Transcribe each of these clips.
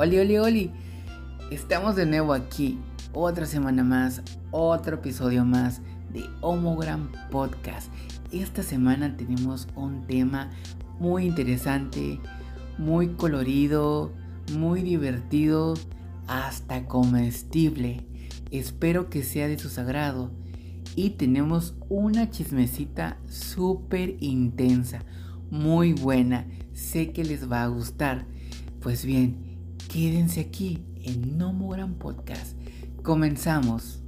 Oli, oli, oli. Estamos de nuevo aquí. Otra semana más, otro episodio más de Homogram Podcast. Esta semana tenemos un tema muy interesante, muy colorido, muy divertido, hasta comestible. Espero que sea de su sagrado. Y tenemos una chismecita súper intensa, muy buena. Sé que les va a gustar. Pues bien, Quédense aquí en No Gran Podcast. Comenzamos.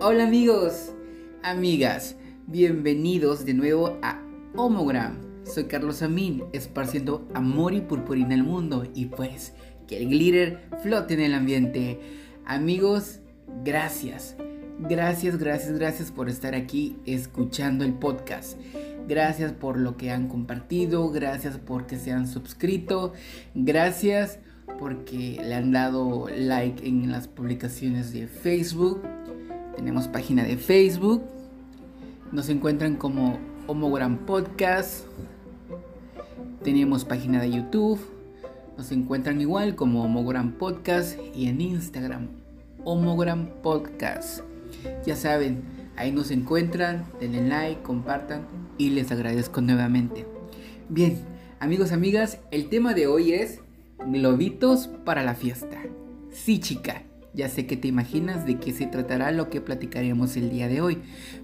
Hola amigos, amigas, bienvenidos de nuevo a Homogram soy Carlos Amin, esparciendo amor y purpurina al mundo y pues que el glitter flote en el ambiente. Amigos, gracias. Gracias, gracias, gracias por estar aquí escuchando el podcast. Gracias por lo que han compartido, gracias porque se han suscrito, gracias porque le han dado like en las publicaciones de Facebook. Tenemos página de Facebook. Nos encuentran como Homogram Podcast. Tenemos página de YouTube. Nos encuentran igual como Homogram Podcast y en Instagram Homogram Podcast. Ya saben, ahí nos encuentran, denle like, compartan y les agradezco nuevamente. Bien, amigos, amigas, el tema de hoy es globitos para la fiesta. Sí, chica, ya sé que te imaginas de qué se tratará lo que platicaremos el día de hoy,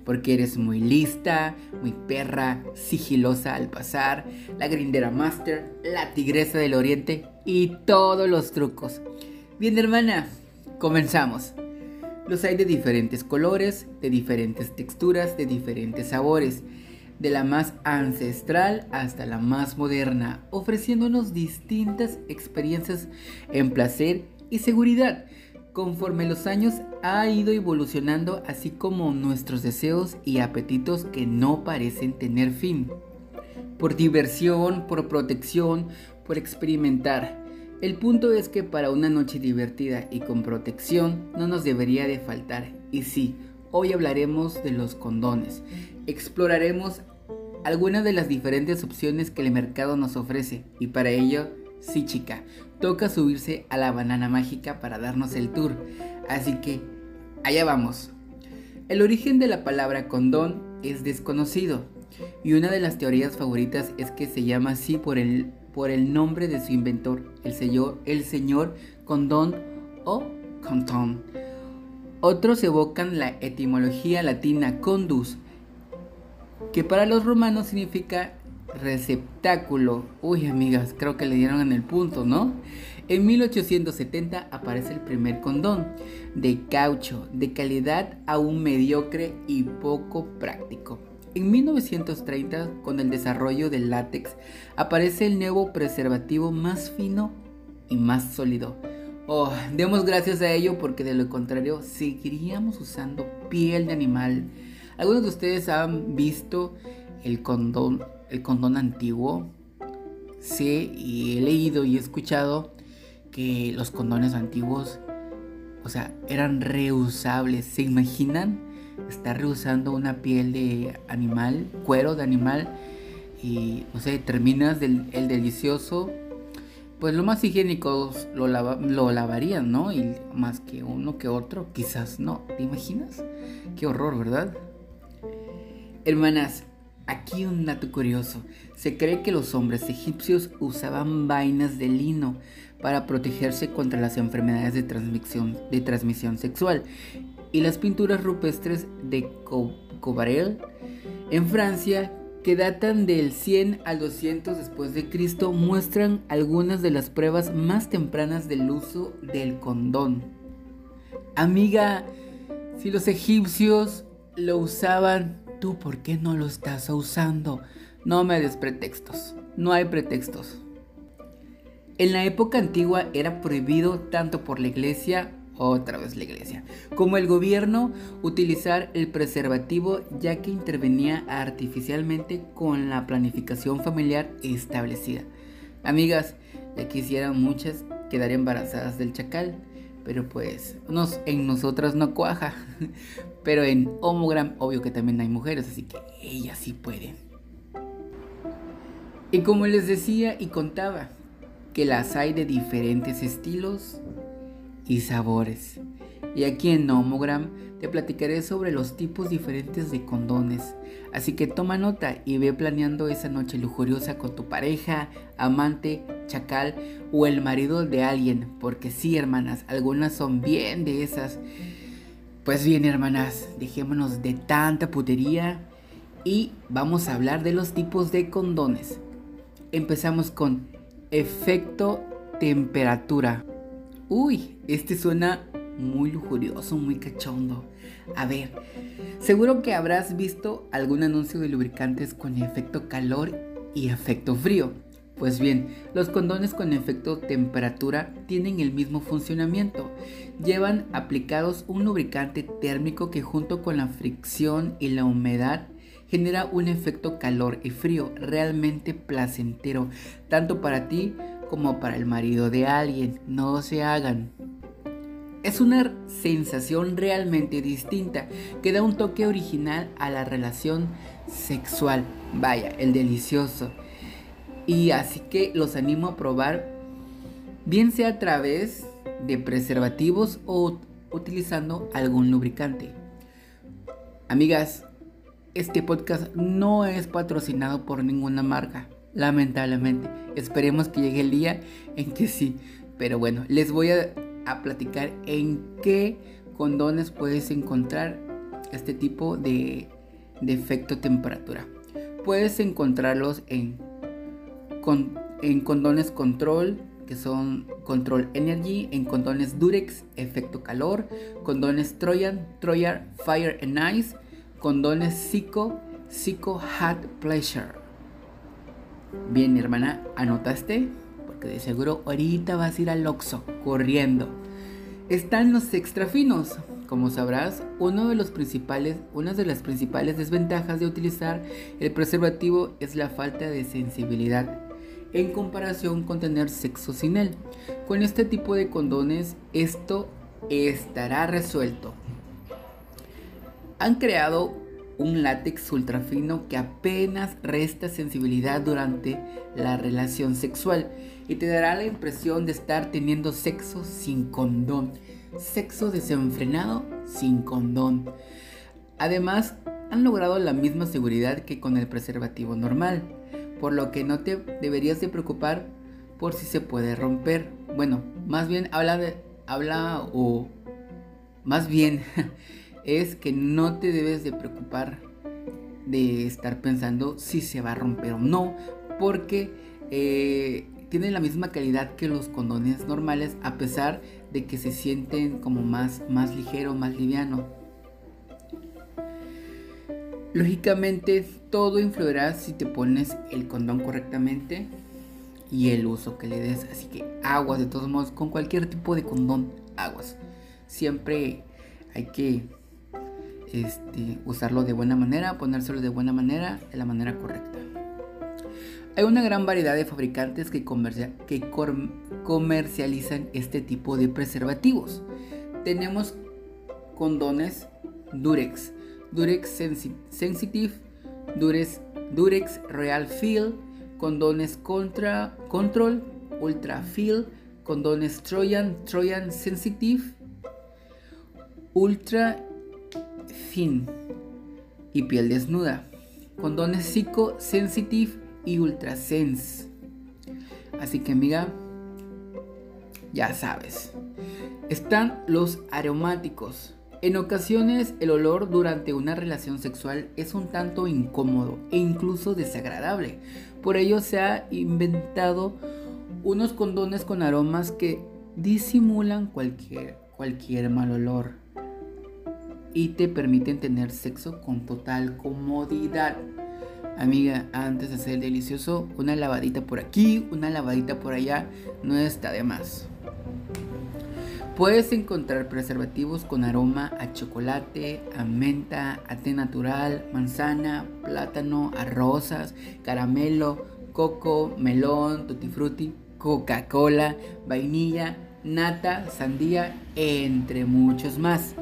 porque eres muy lista, muy perra, sigilosa al pasar, la grindera master, la tigresa del oriente y todos los trucos. Bien hermana, comenzamos. Los hay de diferentes colores, de diferentes texturas, de diferentes sabores, de la más ancestral hasta la más moderna, ofreciéndonos distintas experiencias en placer y seguridad conforme los años ha ido evolucionando así como nuestros deseos y apetitos que no parecen tener fin. Por diversión, por protección, por experimentar. El punto es que para una noche divertida y con protección no nos debería de faltar. Y sí, hoy hablaremos de los condones. Exploraremos algunas de las diferentes opciones que el mercado nos ofrece y para ello Sí, chica, toca subirse a la banana mágica para darnos el tour. Así que, allá vamos. El origen de la palabra condón es desconocido y una de las teorías favoritas es que se llama así por el, por el nombre de su inventor, el señor, el señor Condón o Condón. Otros evocan la etimología latina condus, que para los romanos significa receptáculo. Uy, amigas, creo que le dieron en el punto, ¿no? En 1870 aparece el primer condón de caucho, de calidad aún mediocre y poco práctico. En 1930, con el desarrollo del látex, aparece el nuevo preservativo más fino y más sólido. Oh, demos gracias a ello porque de lo contrario seguiríamos usando piel de animal. Algunos de ustedes han visto el condón el condón antiguo. Sé y he leído y he escuchado que los condones antiguos, o sea, eran reusables. ¿Se imaginan estar reusando una piel de animal, cuero de animal? Y, no sé, terminas el delicioso. Pues lo más higiénico lo, lo lavarían, ¿no? Y más que uno que otro, quizás no. ¿Te imaginas? Qué horror, ¿verdad? Hermanas, Aquí un dato curioso. Se cree que los hombres egipcios usaban vainas de lino para protegerse contra las enfermedades de transmisión, sexual. Y las pinturas rupestres de Cobarel en Francia, que datan del 100 al 200 después de Cristo, muestran algunas de las pruebas más tempranas del uso del condón. Amiga, si los egipcios lo usaban ¿Tú por qué no lo estás usando? No me des pretextos. No hay pretextos. En la época antigua era prohibido tanto por la iglesia, otra vez la iglesia, como el gobierno utilizar el preservativo ya que intervenía artificialmente con la planificación familiar establecida. Amigas, Ya quisieran muchas quedar embarazadas del chacal. Pero pues en nosotras no cuaja. Pero en Homogram obvio que también hay mujeres, así que ellas sí pueden. Y como les decía y contaba, que las hay de diferentes estilos y sabores. Y aquí en Homogram te platicaré sobre los tipos diferentes de condones. Así que toma nota y ve planeando esa noche lujuriosa con tu pareja, amante, chacal o el marido de alguien. Porque sí, hermanas, algunas son bien de esas. Pues bien, hermanas, dejémonos de tanta putería y vamos a hablar de los tipos de condones. Empezamos con efecto temperatura. Uy, este suena muy lujurioso, muy cachondo. A ver, seguro que habrás visto algún anuncio de lubricantes con efecto calor y efecto frío. Pues bien, los condones con efecto temperatura tienen el mismo funcionamiento. Llevan aplicados un lubricante térmico que junto con la fricción y la humedad genera un efecto calor y frío realmente placentero, tanto para ti como para el marido de alguien. No se hagan. Es una sensación realmente distinta que da un toque original a la relación sexual. Vaya, el delicioso. Y así que los animo a probar, bien sea a través de preservativos o utilizando algún lubricante. Amigas, este podcast no es patrocinado por ninguna marca, lamentablemente. Esperemos que llegue el día en que sí. Pero bueno, les voy a a platicar en qué condones puedes encontrar este tipo de, de efecto temperatura. Puedes encontrarlos en, en condones control, que son Control Energy, en condones Durex, efecto calor, condones Trojan, Trojan Fire and Ice, condones Psycho, Psycho Hot Pleasure. Bien, hermana, ¿anotaste? de seguro ahorita vas a ir al Oxxo corriendo. Están los extra finos. Como sabrás, uno de los principales, una de las principales desventajas de utilizar el preservativo es la falta de sensibilidad en comparación con tener sexo sin él. Con este tipo de condones esto estará resuelto. Han creado un látex ultra fino que apenas resta sensibilidad durante la relación sexual y te dará la impresión de estar teniendo sexo sin condón, sexo desenfrenado sin condón. Además, han logrado la misma seguridad que con el preservativo normal, por lo que no te deberías de preocupar por si se puede romper. Bueno, más bien habla de habla o más bien es que no te debes de preocupar de estar pensando si se va a romper o no, porque eh, tienen la misma calidad que los condones normales, a pesar de que se sienten como más, más ligero, más liviano. Lógicamente, todo influirá si te pones el condón correctamente y el uso que le des. Así que aguas, de todos modos, con cualquier tipo de condón, aguas. Siempre hay que este, usarlo de buena manera, ponérselo de buena manera, de la manera correcta. Hay una gran variedad de fabricantes que, comercializan este tipo de preservativos. Tenemos condones Durex, Durex Sensitive, Durex, Durex Real Feel, condones Contra, Control, Ultra Feel, condones Trojan, Trojan Sensitive, Ultra fin y piel desnuda. Condones Psico Sensitive y Ultra Sense. Así que amiga, ya sabes. Están los aromáticos. En ocasiones el olor durante una relación sexual es un tanto incómodo e incluso desagradable. Por ello se ha inventado unos condones con aromas que disimulan cualquier, cualquier mal olor y te permiten tener sexo con total comodidad. Amiga, antes de hacer el delicioso, una lavadita por aquí, una lavadita por allá, no está de más. Puedes encontrar preservativos con aroma a chocolate, a menta, a té natural, manzana, plátano, a rosas, caramelo, coco, melón, tutti frutti, Coca-Cola, vainilla, nata, sandía, entre muchos más.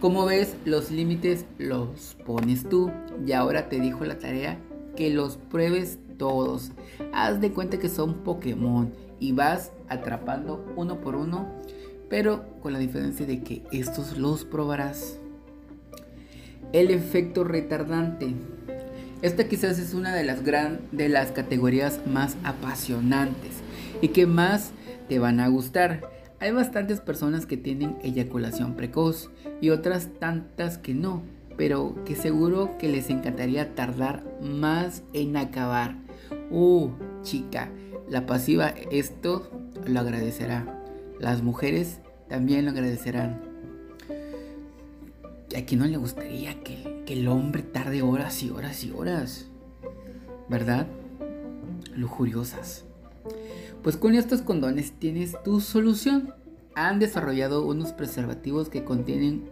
Como ves, los límites los pones tú y ahora te dijo la tarea que los pruebes todos. Haz de cuenta que son Pokémon y vas atrapando uno por uno, pero con la diferencia de que estos los probarás. El efecto retardante. Esta quizás es una de las, de las categorías más apasionantes y que más te van a gustar. Hay bastantes personas que tienen eyaculación precoz y otras tantas que no, pero que seguro que les encantaría tardar más en acabar. Uh, chica, la pasiva esto lo agradecerá. Las mujeres también lo agradecerán. ¿A quién no le gustaría que, el hombre tarde horas y horas y horas? ¿Verdad? Lujuriosas. Pues con estos condones tienes tu solución. Han desarrollado unos preservativos que contienen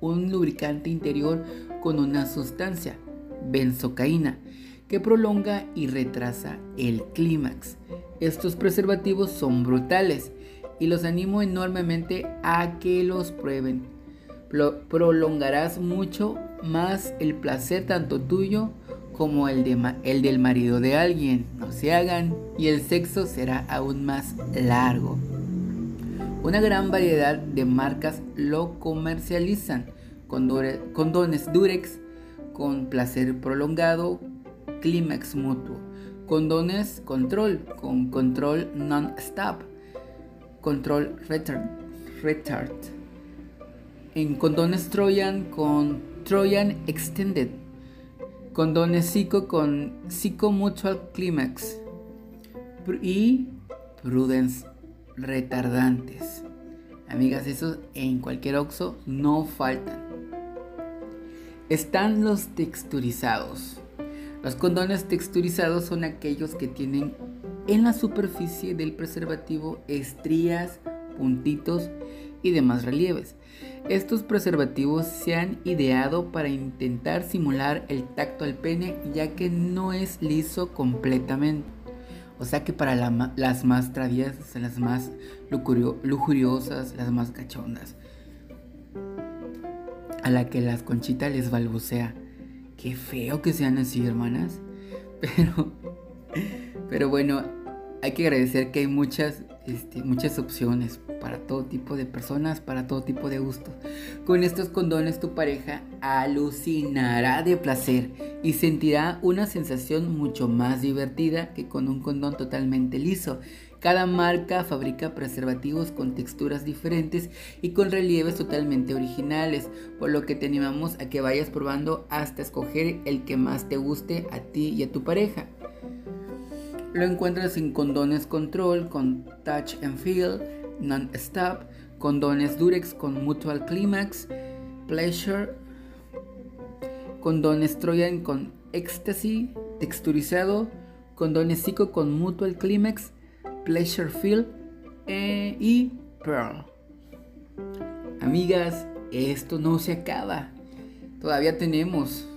un lubricante interior con una sustancia, benzocaína, que prolonga y retrasa el clímax. Estos preservativos son brutales y los animo enormemente a que los prueben. prolongarás mucho más el placer tanto tuyo como el, el del marido de alguien. No se hagan y el sexo será aún más largo. Una gran variedad de marcas lo comercializan. Condones Durex con placer prolongado, clímax mutuo. Condones Control con control non-stop. Control retard, retard. En condones Trojan con Trojan Extended Condones Psico con Psico Mutual Climax y Prudence retardantes. Amigas, esos en cualquier oxo no faltan. Están los texturizados. Los condones texturizados son aquellos que tienen en la superficie del preservativo estrías, puntitos y demás relieves. Estos preservativos se han ideado para intentar simular el tacto al pene ya que no es liso completamente. O sea que para las más traviesas, las más lujuriosas, las más cachondas, a la que las conchitas les balbucea. Qué feo que sean así, hermanas. Pero, pero bueno, hay que agradecer que hay muchas, este, muchas opciones para todo tipo de personas, para todo tipo de gustos. Con estos condones tu pareja alucinará de placer y sentirá una sensación mucho más divertida que con un condón totalmente liso. Cada marca fabrica preservativos con texturas diferentes y con relieves totalmente originales, por lo que te animamos a que vayas probando hasta escoger el que más te guste a ti y a tu pareja. Lo encuentras en condones control con touch and feel, non-stop, condones durex con mutual climax, pleasure, condones troyan con ecstasy, texturizado, condones psico con mutual climax, pleasure feel eh, y pearl. Amigas, esto no se acaba. Todavía tenemos.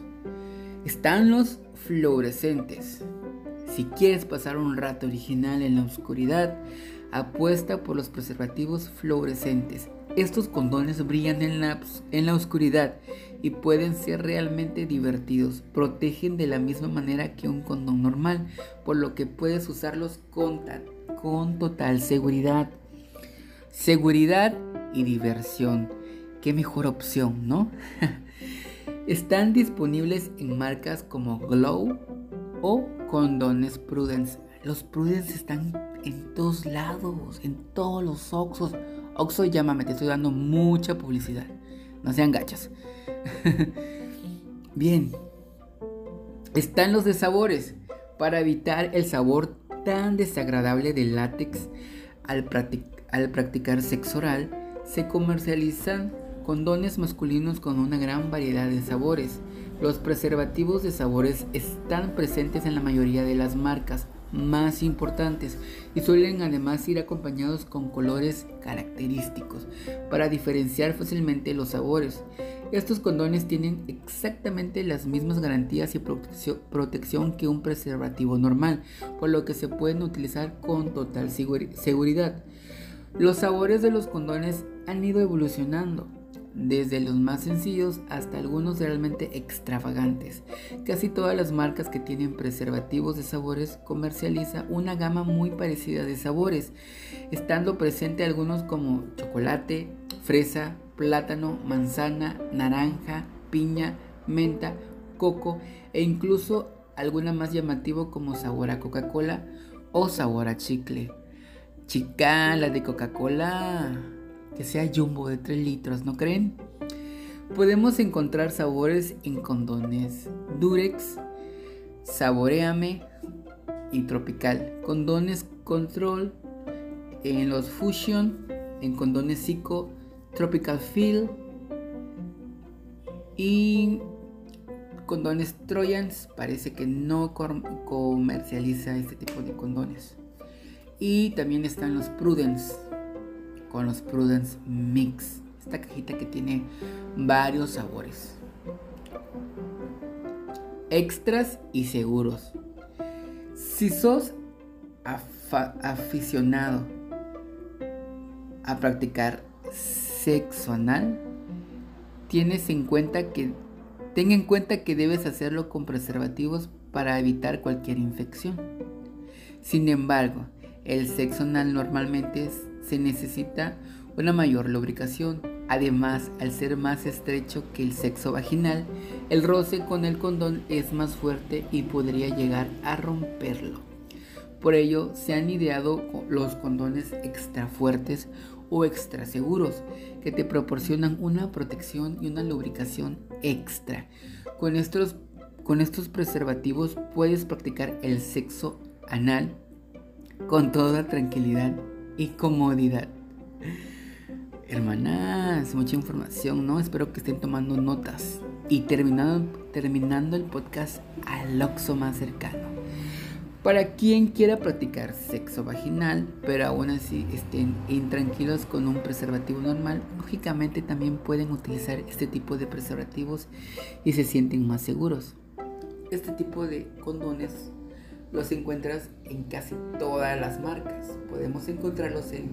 Están los fluorescentes. Si quieres pasar un rato original en la oscuridad, apuesta por los preservativos fluorescentes. Estos condones brillan en la, en la oscuridad y pueden ser realmente divertidos. Protegen de la misma manera que un condón normal, por lo que puedes usarlos con, con total seguridad. Seguridad y diversión. Qué mejor opción, ¿no? Están disponibles en marcas como Glow o condones Prudence. Los Prudence están en todos lados, en todos los Oxos. Oxo, llámame, te estoy dando mucha publicidad. No sean gachas. Bien. Están los de sabores. Para evitar el sabor tan desagradable del látex al, al practicar sexo oral, se comercializan condones masculinos con una gran variedad de sabores. Los preservativos de sabores están presentes en la mayoría de las marcas más importantes y suelen además ir acompañados con colores característicos para diferenciar fácilmente los sabores. Estos condones tienen exactamente las mismas garantías y protección que un preservativo normal, por lo que se pueden utilizar con total seguridad. Los sabores de los condones han ido evolucionando desde los más sencillos hasta algunos realmente extravagantes. Casi todas las marcas que tienen preservativos de sabores comercializa una gama muy parecida de sabores, estando presente algunos como chocolate, fresa, plátano, manzana, naranja, piña, menta, coco e incluso alguna más llamativo como sabor a Coca-Cola o sabor a chicle. Chica, la de Coca-Cola que sea jumbo de 3 litros, ¿no creen? Podemos encontrar sabores en condones Durex, Saboreame y Tropical. Condones Control en los Fusion, en condones Zico, Tropical Feel y condones Trojans. Parece que no comercializa este tipo de condones. Y también están los Prudence con los Prudence Mix. Esta cajita que tiene varios sabores. Extras y seguros. Si sos aficionado a practicar sexo anal, tienes en cuenta que ten en cuenta que debes hacerlo con preservativos para evitar cualquier infección. Sin embargo, el sexo anal normalmente es se necesita una mayor lubricación. Además, al ser más estrecho que el sexo vaginal, el roce con el condón es más fuerte y podría llegar a romperlo. Por ello, se han ideado los condones extra fuertes o extra seguros que te proporcionan una protección y una lubricación extra. Con estos, con estos preservativos puedes practicar el sexo anal con toda tranquilidad y comodidad. Hermanas, mucha información, ¿no? Espero que estén tomando notas. Y terminando, terminando el podcast al oxo más cercano. Para quien quiera practicar sexo vaginal, pero aún así estén intranquilos con un preservativo normal, lógicamente también pueden utilizar este tipo de preservativos y se sienten más seguros. Este tipo de condones los encuentras en casi todas las marcas. Podemos encontrarlos en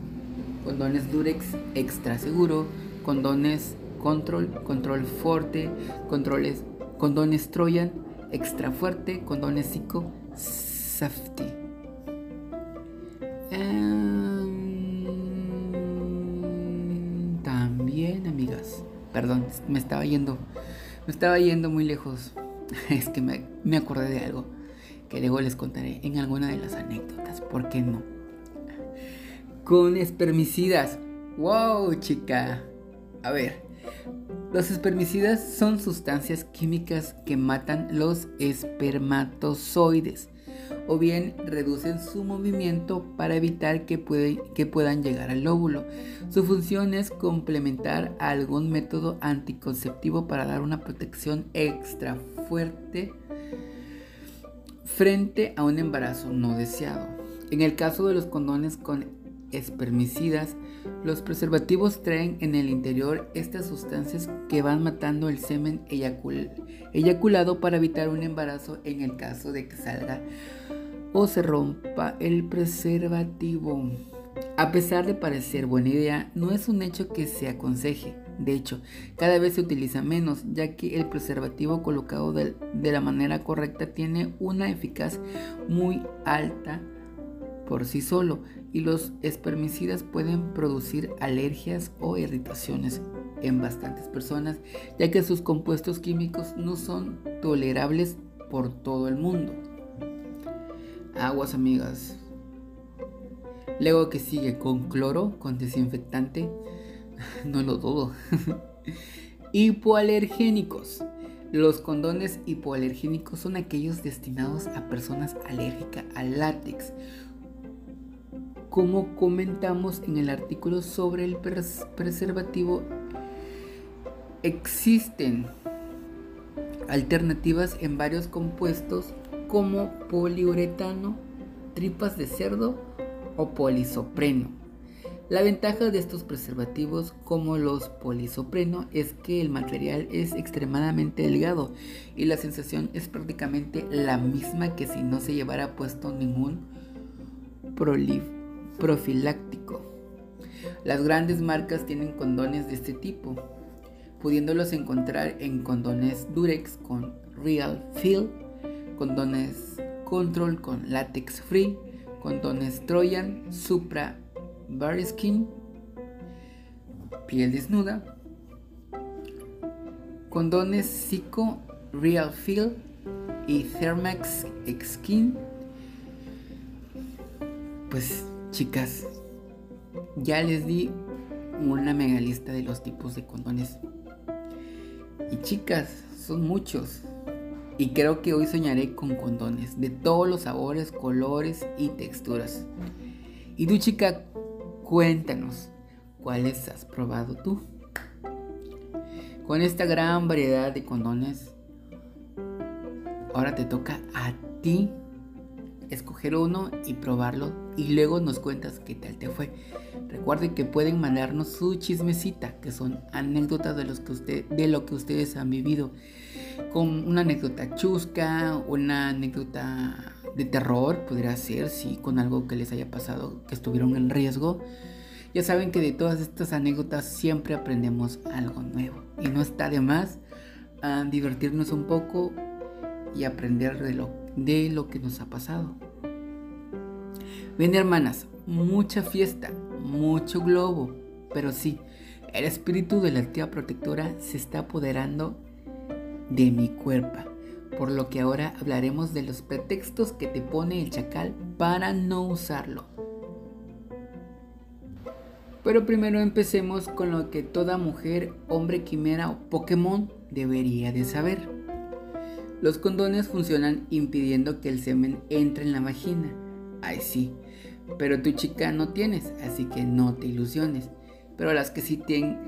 condones Durex Extra Seguro, condones Control, Control Forte, controles, condones Trojan Extra Fuerte, condones Zico Safety. Em, también, amigas. Perdón, me estaba yendo. Me estaba yendo muy lejos. Es que me, me acordé de algo que luego les contaré en alguna de las anécdotas, ¿por qué no? Con espermicidas. ¡Wow, chica! A ver, los espermicidas son sustancias químicas que matan los espermatozoides o bien reducen su movimiento para evitar que, que, puedan llegar al óvulo. Su función es complementar algún método anticonceptivo para dar una protección extra fuerte frente a un embarazo no deseado. En el caso de los condones con espermicidas, los preservativos traen en el interior estas sustancias que van matando el semen eyaculado para evitar un embarazo en el caso de que salga o se rompa el preservativo. A pesar de parecer buena idea, no es un hecho que se aconseje. De hecho, cada vez se utiliza menos, ya que el preservativo colocado de, la manera correcta tiene una eficacia muy alta por sí solo y los espermicidas pueden producir alergias o irritaciones en bastantes personas, ya que sus compuestos químicos no son tolerables por todo el mundo. Aguas amigas. Luego que sigue con cloro, con desinfectante, no lo dudo. Hipoalergénicos. Los condones hipoalergénicos son aquellos destinados a personas alérgicas al látex. Como comentamos en el artículo sobre el preservativo, existen alternativas en varios compuestos como poliuretano, tripas de cerdo o polisopreno La ventaja de estos preservativos como los polisopreno es que el material es extremadamente delgado y la sensación es prácticamente la misma que si no se llevara puesto ningún profiláctico. Las grandes marcas tienen condones de este tipo, pudiéndolos encontrar en condones Durex con Real Feel, condones Control con Latex Free, condones Trojan, Supra Skin, piel desnuda, condones Zico, Real Feel y Thermax Skin. Pues chicas, ya les di una mega lista de los tipos de condones. Y chicas, son muchos. Y creo que hoy soñaré con condones de todos los sabores, colores y texturas. Y tú chica, Cuéntanos, ¿cuáles has probado tú? Con esta gran variedad de condones, ahora te toca a ti escoger uno y probarlo y luego nos cuentas qué tal te fue. Recuerden que pueden mandarnos su chismecita, que son anécdotas de, de lo que ustedes han vivido. Con una anécdota chusca, una anécdota de terror, podría ser, sí, con algo que les haya pasado, que estuvieron en riesgo. Ya saben que de todas estas anécdotas siempre aprendemos algo nuevo. Y no está de más a divertirnos un poco y aprender de lo, de lo que nos ha pasado. Bien, hermanas, mucha fiesta, mucho globo, pero sí, el espíritu de la tía protectora se está apoderando de mi cuerpo por lo que ahora hablaremos de los pretextos que te pone el chacal para no usarlo. Pero primero empecemos con lo que toda mujer, hombre quimera o Pokémon debería de saber. Los condones funcionan impidiendo que el semen entre en la vagina. Ay sí, pero tu chica no tienes, así que no te ilusiones. Pero las que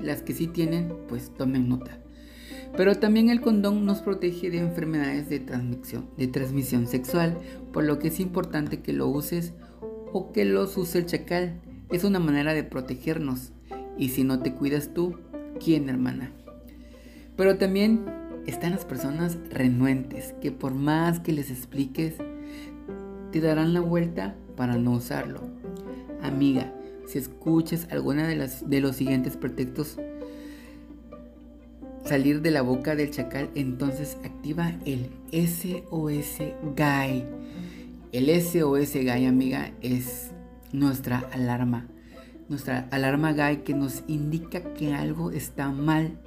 las que sí tienen, pues tomen nota. Pero también el condón nos protege de enfermedades de transmisión, sexual, por lo que es importante que lo uses o que los use el chacal. Es una manera de protegernos. Y si no te cuidas tú, ¿quién hermana? Pero también están las personas renuentes, que por más que les expliques, te darán la vuelta para no usarlo. Amiga, si escuchas alguna de los siguientes pretextos, salir de la boca del chacal, entonces activa el SOS GAI. El SOS GAI, amiga, es nuestra alarma. Nuestra alarma GAI que nos indica que algo está mal,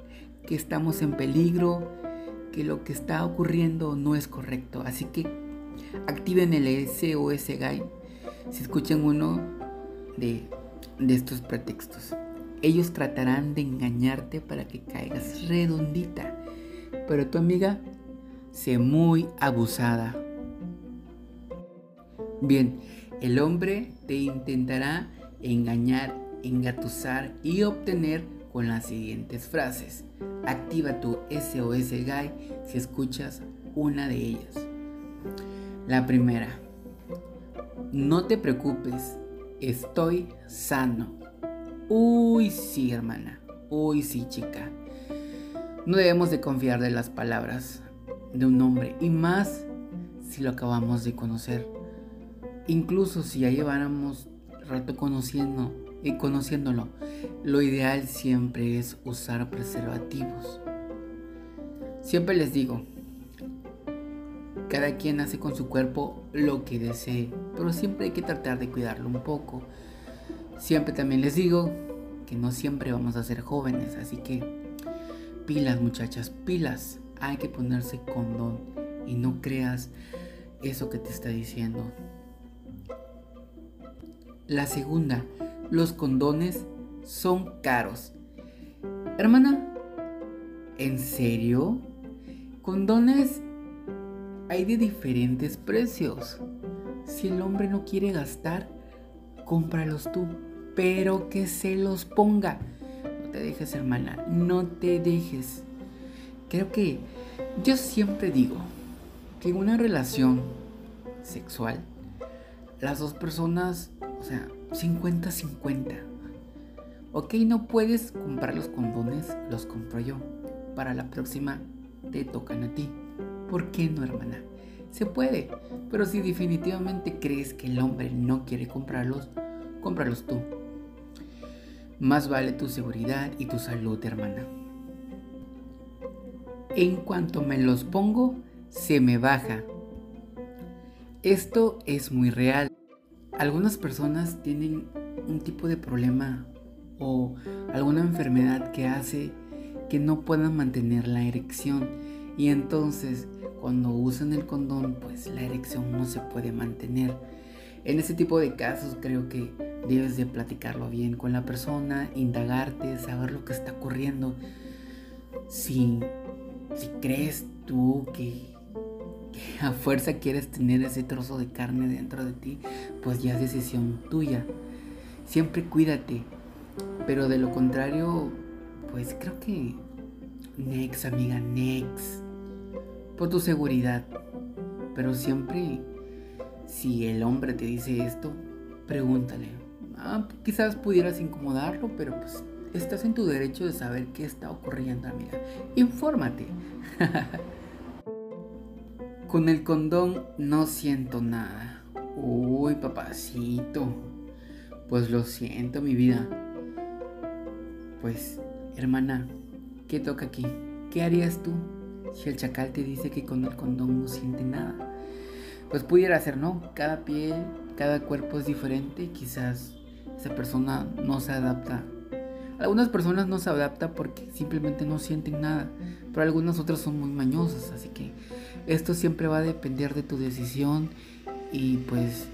que estamos en peligro, que lo que está ocurriendo no es correcto. Así que activen el SOS GAI si escuchan uno de, de estos pretextos. Ellos tratarán de engañarte para que caigas redondita, pero tu amiga sé muy abusada. Bien, el hombre te intentará engañar, engatusar y obtener con las siguientes frases. Activa tu SOS Guy si escuchas una de ellas. La primera, no te preocupes, estoy sano. Uy, sí, hermana. Uy, sí, chica. No debemos de confiar de las palabras de un hombre y más si lo acabamos de conocer. Incluso si ya lleváramos rato conociendo y conociéndolo, lo ideal siempre es usar preservativos. Siempre les digo, cada quien hace con su cuerpo lo que desee, pero siempre hay que tratar de cuidarlo un poco. Siempre también les digo que no siempre vamos a ser jóvenes, así que pilas muchachas, pilas. Hay que ponerse condón y no creas eso que te está diciendo. La segunda, los condones son caros. Hermana, ¿en serio? Condones hay de diferentes precios. Si el hombre no quiere gastar, cómpralos tú pero que se los ponga. No te dejes, hermana, no te dejes. Creo que yo siempre digo que en una relación sexual, las dos personas, o sea, 50-50. Ok, no puedes comprar los condones, los compro yo. Para la próxima te tocan a ti. ¿Por qué no, hermana? Se puede, pero si definitivamente crees que el hombre no quiere comprarlos, cómpralos tú. Más vale tu seguridad y tu salud, hermana. En cuanto me los pongo, se me baja. Esto es muy real. Algunas personas tienen un tipo de problema o alguna enfermedad que hace que no puedan mantener la erección y entonces cuando usan el condón pues la erección no se puede mantener. En ese tipo de casos creo que debes de platicarlo bien con la persona, indagarte, saber lo que está ocurriendo. Si, si crees tú que, que a fuerza quieres tener ese trozo de carne dentro de ti, pues ya es decisión tuya. Siempre cuídate, pero de lo contrario, pues creo que next, amiga, next. Por tu seguridad. Pero siempre, si el hombre te dice esto, pregúntale. Ah, quizás pudieras incomodarlo, pero pues estás en tu derecho de saber qué está ocurriendo, amiga. Infórmate. Con el condón no siento nada. Uy, papacito. Pues lo siento, mi vida. Pues, hermana, ¿qué toca aquí? ¿Qué harías tú si el chacal te dice que con el condón no siente nada? Pues pudiera ser, ¿no? Cada piel, cada cuerpo es diferente. Quizás esa persona no se adapta. Algunas personas no se adaptan porque simplemente no sienten nada, pero algunas otras son muy mañosas, así que esto siempre va a depender de tu decisión y pues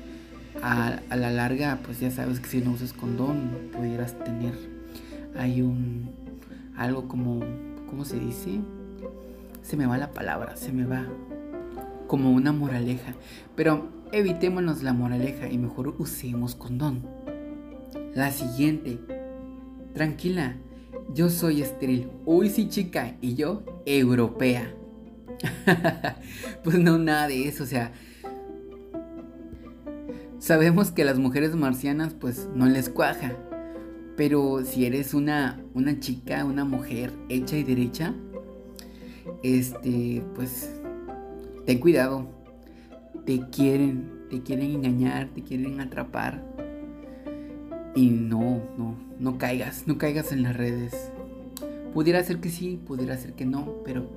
a, a la larga pues ya sabes que si no usas condón pudieras tener hay un algo como ¿cómo se dice? Se me va la palabra, se me va como una moraleja, pero evitémonos la moraleja y mejor usemos condón. La siguiente. Tranquila, yo soy estéril. Uy, sí, chica, y yo europea. pues no, nada de eso, o sea, sabemos que las mujeres marcianas pues no les cuaja, pero si eres una, una chica, una mujer hecha y derecha, este, pues, ten cuidado. Te quieren, te quieren engañar, te quieren atrapar. Y no, no, no caigas, no caigas en las redes. Pudiera ser que sí, pudiera ser que no, pero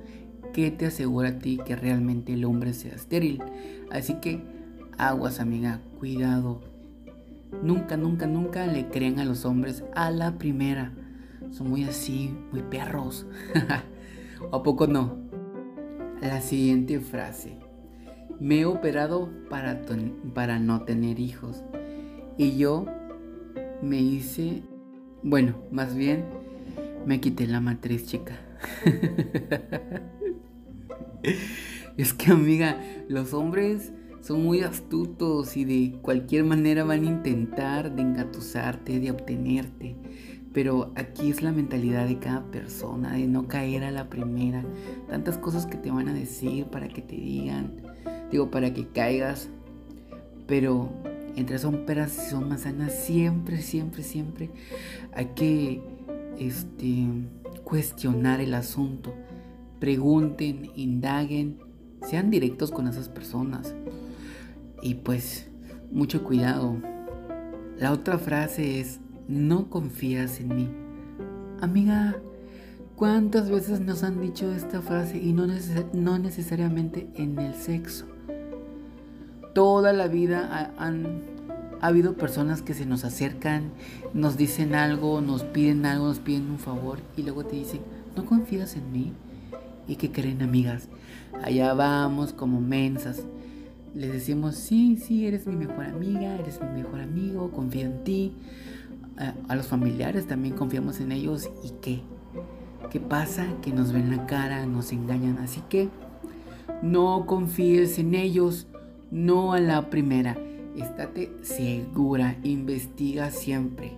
¿qué te asegura a ti que realmente el hombre sea estéril? Así que aguas, amiga, cuidado. Nunca, nunca, nunca le crean a los hombres a la primera. Son muy así, muy perros. ¿O a poco no? La siguiente frase. Me he operado para, para no tener hijos. Y yo me hice... Bueno, más bien me quité la matriz, chica. es que, amiga, los hombres son muy astutos y de cualquier manera van a intentar de engatusarte, de obtenerte. Pero aquí es la mentalidad de cada persona, de no caer a la primera. Tantas cosas que te van a decir para que te digan, digo, para que caigas. Pero entre son peras y son manzanas, siempre, siempre, siempre hay que este, cuestionar el asunto. Pregunten, indaguen, sean directos con esas personas. Y pues, mucho cuidado. La otra frase es, no confías en mí. Amiga, ¿cuántas veces nos han dicho esta frase y no, no necesariamente en el sexo? Toda la vida han, ha habido personas que se nos acercan, nos dicen algo, nos piden algo, nos piden un favor y luego te dicen, ¿no confías en mí? ¿Y qué creen, amigas? Allá vamos como mensas les decimos, sí, sí, eres mi mejor amiga, eres mi mejor amigo, confío en ti. A, los familiares también confiamos en ellos y qué. ¿Qué pasa? Que nos ven la cara, nos engañan. Así que no confíes en ellos, no a la primera. Estate segura, investiga siempre.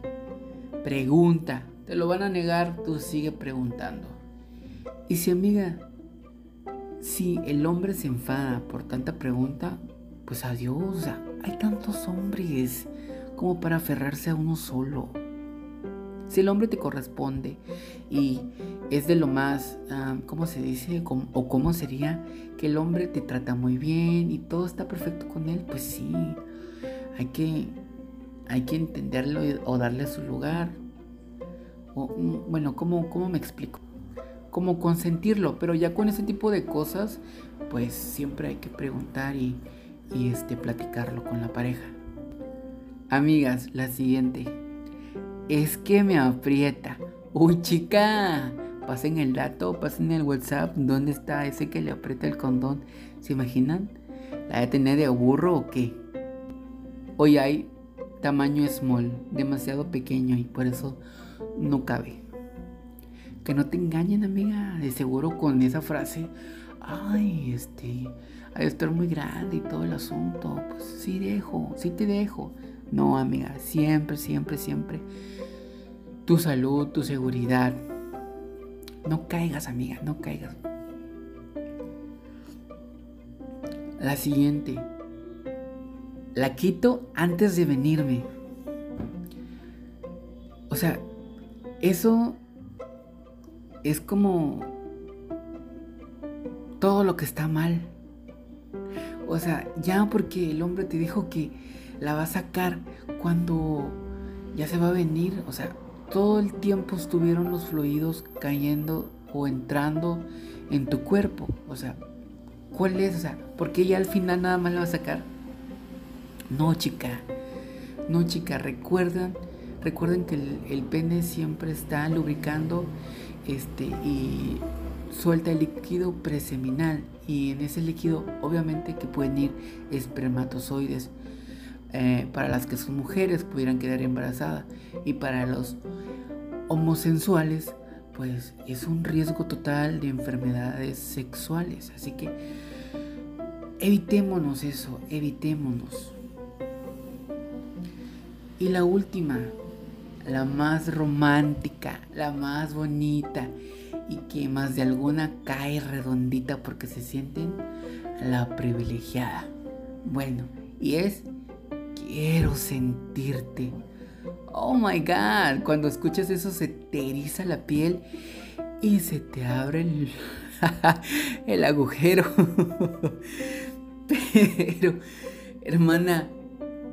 Pregunta, te lo van a negar, tú sigue preguntando. Y si amiga, si el hombre se enfada por tanta pregunta, pues adiós. Hay tantos hombres como para aferrarse a uno solo. Si el hombre te corresponde y es de lo más, ¿cómo se dice? o cómo sería que el hombre te trata muy bien y todo está perfecto con él, pues sí, hay que, hay que entenderlo o darle su lugar. Mm, bueno, ¿cómo, ¿cómo me explico? Como consentirlo, pero ya con ese tipo de cosas, pues siempre hay que preguntar y, y este, platicarlo con la pareja. Amigas, la siguiente. Es que me aprieta. Uy, chica, pasen el dato, pasen el WhatsApp. ¿Dónde está ese que le aprieta el condón? ¿Se imaginan? ¿La de tener de burro o qué? Hoy hay tamaño small, demasiado pequeño y por eso no cabe. Que no te engañen, amiga. De seguro con esa frase. Ay, este. Hay estar muy grande y todo el asunto. Pues sí dejo, sí te dejo. No, amiga. Siempre, siempre, siempre. Tu salud, tu seguridad. No caigas, amiga. No caigas. La siguiente. La quito antes de venirme. O sea, eso es como todo lo que está mal. O sea, ya porque el hombre te dijo que la va a sacar cuando ya se va a venir. O sea, todo el tiempo estuvieron los fluidos cayendo o entrando en tu cuerpo. O sea, ¿cuál es? O sea, porque ya al final nada más la va a sacar. No, chica. No, chica. Recuerdan Recuerden que el, pene siempre está lubricando este, y suelta el líquido preseminal y en ese líquido obviamente que pueden ir espermatozoides. Eh, para las que son mujeres pudieran quedar embarazadas y para los homosensuales pues es un riesgo total de enfermedades sexuales. Así que evitémonos eso, evitémonos. Y la última, la más romántica, la más bonita y que más de alguna cae redondita porque se sienten la privilegiada. Bueno, y es quiero sentirte. Oh my god, cuando escuchas eso se te la piel y se te abre el, agujero. Pero, hermana,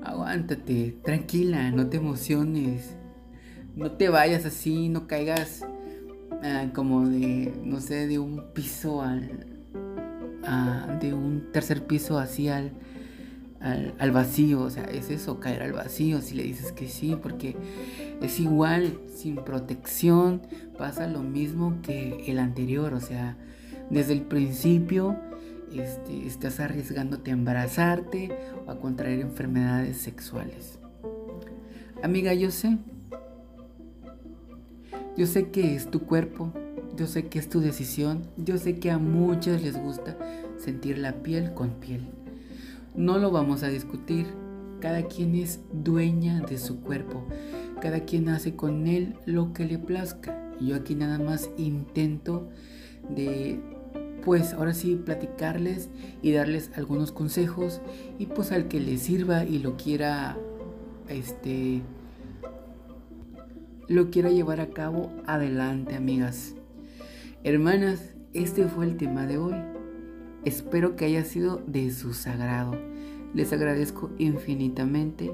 aguántate, tranquila, no te emociones no te vayas así, no caigas ah, como de, no sé, de un piso al, de un tercer piso así al, vacío, o sea, es eso, caer al vacío si le dices que sí, porque es igual, sin protección, pasa lo mismo que el anterior, o sea, desde el principio este, estás arriesgándote a embarazarte o a contraer enfermedades sexuales. Amiga, yo sé, yo sé que es tu cuerpo, yo sé que es tu decisión, yo sé que a muchos les gusta sentir la piel con piel. No lo vamos a discutir. Cada quien es dueña de su cuerpo. Cada quien hace con él lo que le plazca. Yo aquí nada más intento de, pues ahora sí, platicarles y darles algunos consejos. Y pues al que le sirva y lo quiera, este, lo quiero llevar a cabo, adelante amigas. Hermanas, este fue el tema de hoy. Espero que haya sido de su sagrado. Les agradezco infinitamente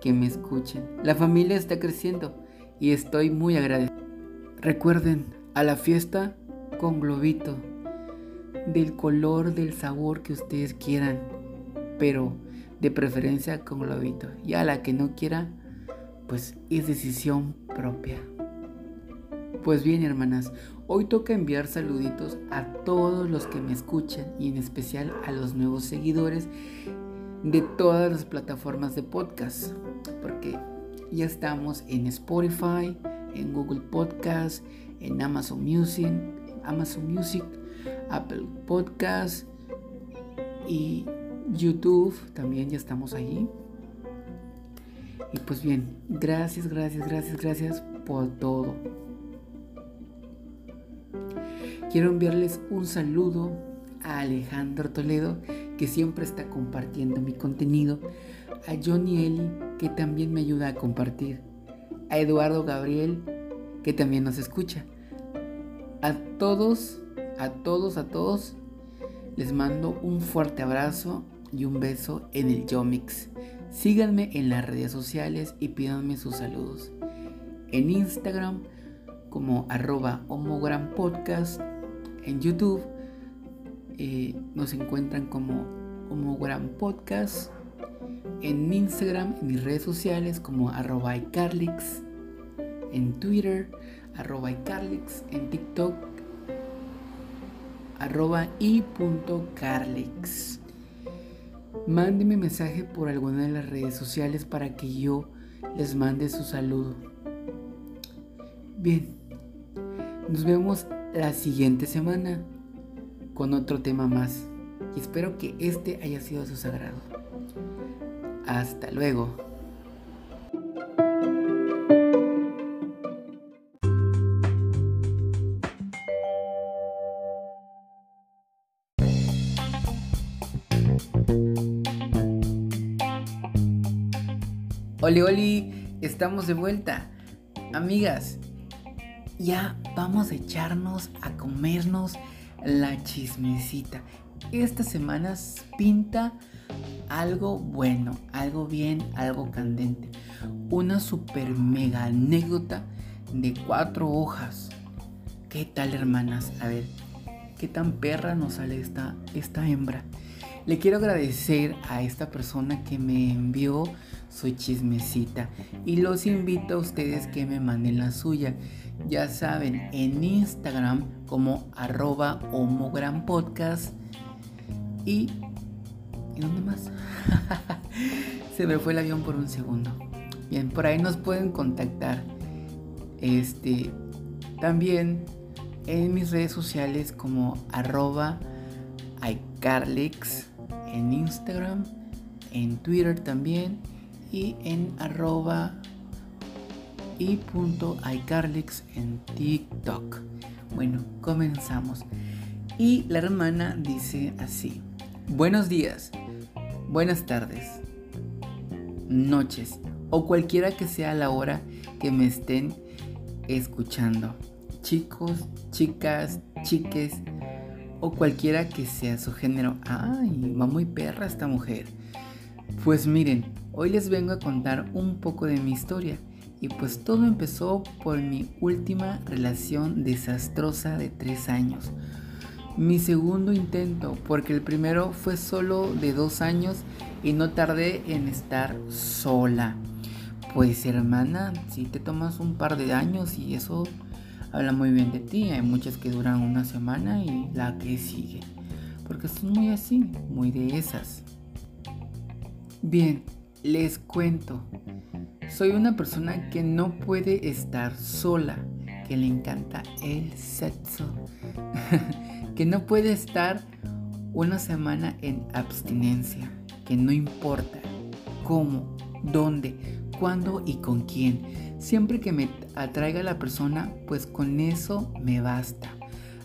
que me escuchen. La familia está creciendo y estoy muy agradecido. Recuerden, a la fiesta con globito, del color, del sabor que ustedes quieran, pero de preferencia con globito. Y a la que no quiera, pues es decisión propia. Pues bien, hermanas, hoy toca enviar saluditos a todos los que me escuchan y en especial a los nuevos seguidores de todas las plataformas de podcast, porque ya estamos en Spotify, en Google Podcast, en Amazon Music, Amazon Music, Apple Podcast y YouTube, también ya estamos allí. Y pues bien, gracias, gracias, gracias, gracias por todo. Quiero enviarles un saludo a Alejandro Toledo, que siempre está compartiendo mi contenido, a Johnny Eli, que también me ayuda a compartir, a Eduardo Gabriel, que también nos escucha. A todos, a todos, a todos, les mando un fuerte abrazo y un beso en el Yomix. Síganme en las redes sociales y pídanme sus saludos. En Instagram como arroba homogrampodcast. En YouTube eh, nos encuentran como homogram podcast. En Instagram, en mis redes sociales como arroba icarlix. En Twitter, arroba icarlix. En TikTok, arroba i.carlix. Mándeme mensaje por alguna de las redes sociales para que yo les mande su saludo. Bien, nos vemos la siguiente semana con otro tema más y espero que este haya sido a su sagrado. Hasta luego. Oli, oli, estamos de vuelta. Amigas, ya vamos a echarnos a comernos la chismecita. Esta semana pinta algo bueno, algo bien, algo candente. Una super mega anécdota de cuatro hojas. ¿Qué tal, hermanas? A ver, ¿qué tan perra nos sale esta, esta hembra? Le quiero agradecer a esta persona que me envió su chismecita y los invito a ustedes que me manden la suya. Ya saben, en Instagram como arroba homogrampodcast y... ¿Y dónde más? Se me fue el avión por un segundo. Bien, por ahí nos pueden contactar. Este, también en mis redes sociales como arroba iCarlix en Instagram, en Twitter también y en arroba y iCarlix en TikTok. Bueno, comenzamos. Y la hermana dice así, buenos días, buenas tardes, noches o cualquiera que sea la hora que me estén escuchando. Chicos, chicas, chiques, o cualquiera que sea su género. Ay, va muy perra esta mujer. Pues miren, hoy les vengo a contar un poco de mi historia. Y pues todo empezó por mi última relación desastrosa de tres años. Mi segundo intento, porque el primero fue solo de dos años y no tardé en estar sola. Pues hermana, si te tomas un par de años y eso habla muy bien de ti. Hay muchas que duran una semana y la que sigue. Porque son muy así, muy de esas. Bien, les cuento. Soy una persona que no puede estar sola, que le encanta el sexo, que no puede estar una semana en abstinencia, que no importa cómo, dónde, cuándo y con quién Siempre que me atraiga la persona, pues con eso me basta.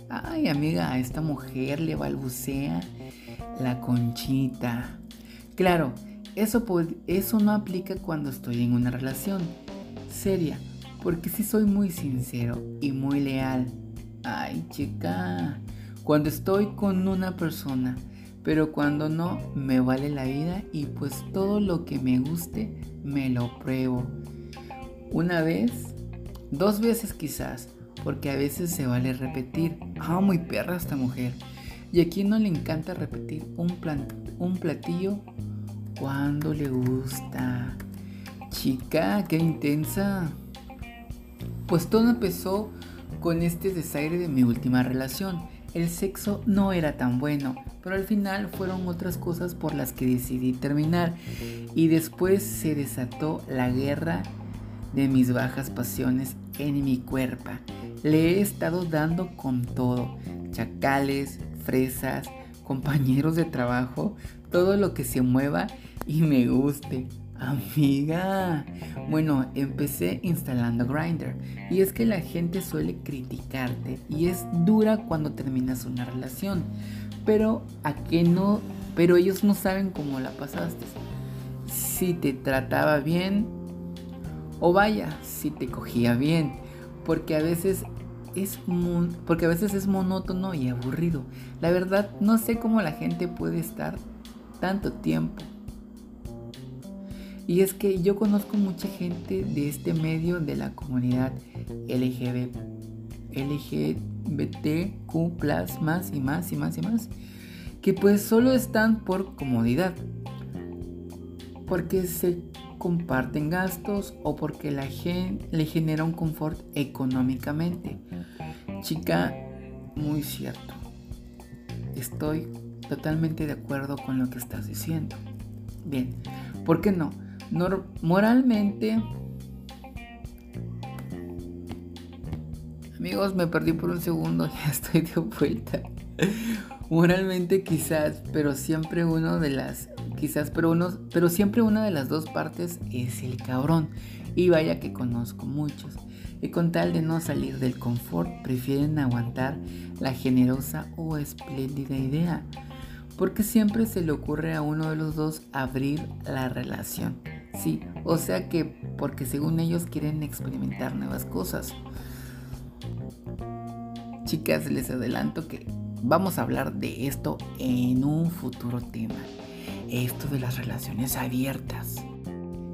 Ay, amiga, a esta mujer le balbucea la conchita. Claro, eso, eso no aplica cuando estoy en una relación seria, porque si soy muy sincero y muy leal. Ay, chica, cuando estoy con una persona, pero cuando no, me vale la vida y pues todo lo que me guste, me lo pruebo. Una vez, dos veces quizás, porque a veces se vale repetir. Ah, muy perra esta mujer. Y a quien no le encanta repetir un, un platillo cuando le gusta. Chica, qué intensa. Pues todo empezó con este desaire de mi última relación. El sexo no era tan bueno, pero al final fueron otras cosas por las que decidí terminar. Y después se desató la guerra de mis bajas pasiones en mi cuerpo. Le he estado dando con todo, chacales, fresas, compañeros de trabajo, todo lo que se mueva y me guste. Amiga, bueno, empecé instalando Grindr y es que la gente suele criticarte y es dura cuando terminas una relación, pero a qué no, pero ellos no saben cómo la pasaste. Si te trataba bien, o vaya, si te cogía bien, porque a veces es porque a veces es monótono y aburrido. La verdad, no sé cómo la gente puede estar tanto tiempo. Y es que yo conozco mucha gente de este medio de la comunidad LGBT, LGBTQ, más y más y más y más, que pues solo están por comodidad, porque se comparten gastos o porque la gente le genera un confort económicamente. Chica, muy cierto. Estoy totalmente de acuerdo con lo que estás diciendo. Bien, ¿por qué no? Moralmente... Amigos, me perdí por un segundo, ya estoy de vuelta. Moralmente quizás, pero siempre uno de las quizás, pero uno, pero siempre una de las dos partes es el cabrón. Y vaya que conozco muchos. Y con tal de no salir del confort, prefieren aguantar la generosa o espléndida idea. Porque siempre se le ocurre a uno de los dos abrir la relación. Sí, o sea que porque según ellos quieren experimentar nuevas cosas. Chicas, les adelanto que vamos a hablar de esto en un futuro tema. Esto de las relaciones abiertas.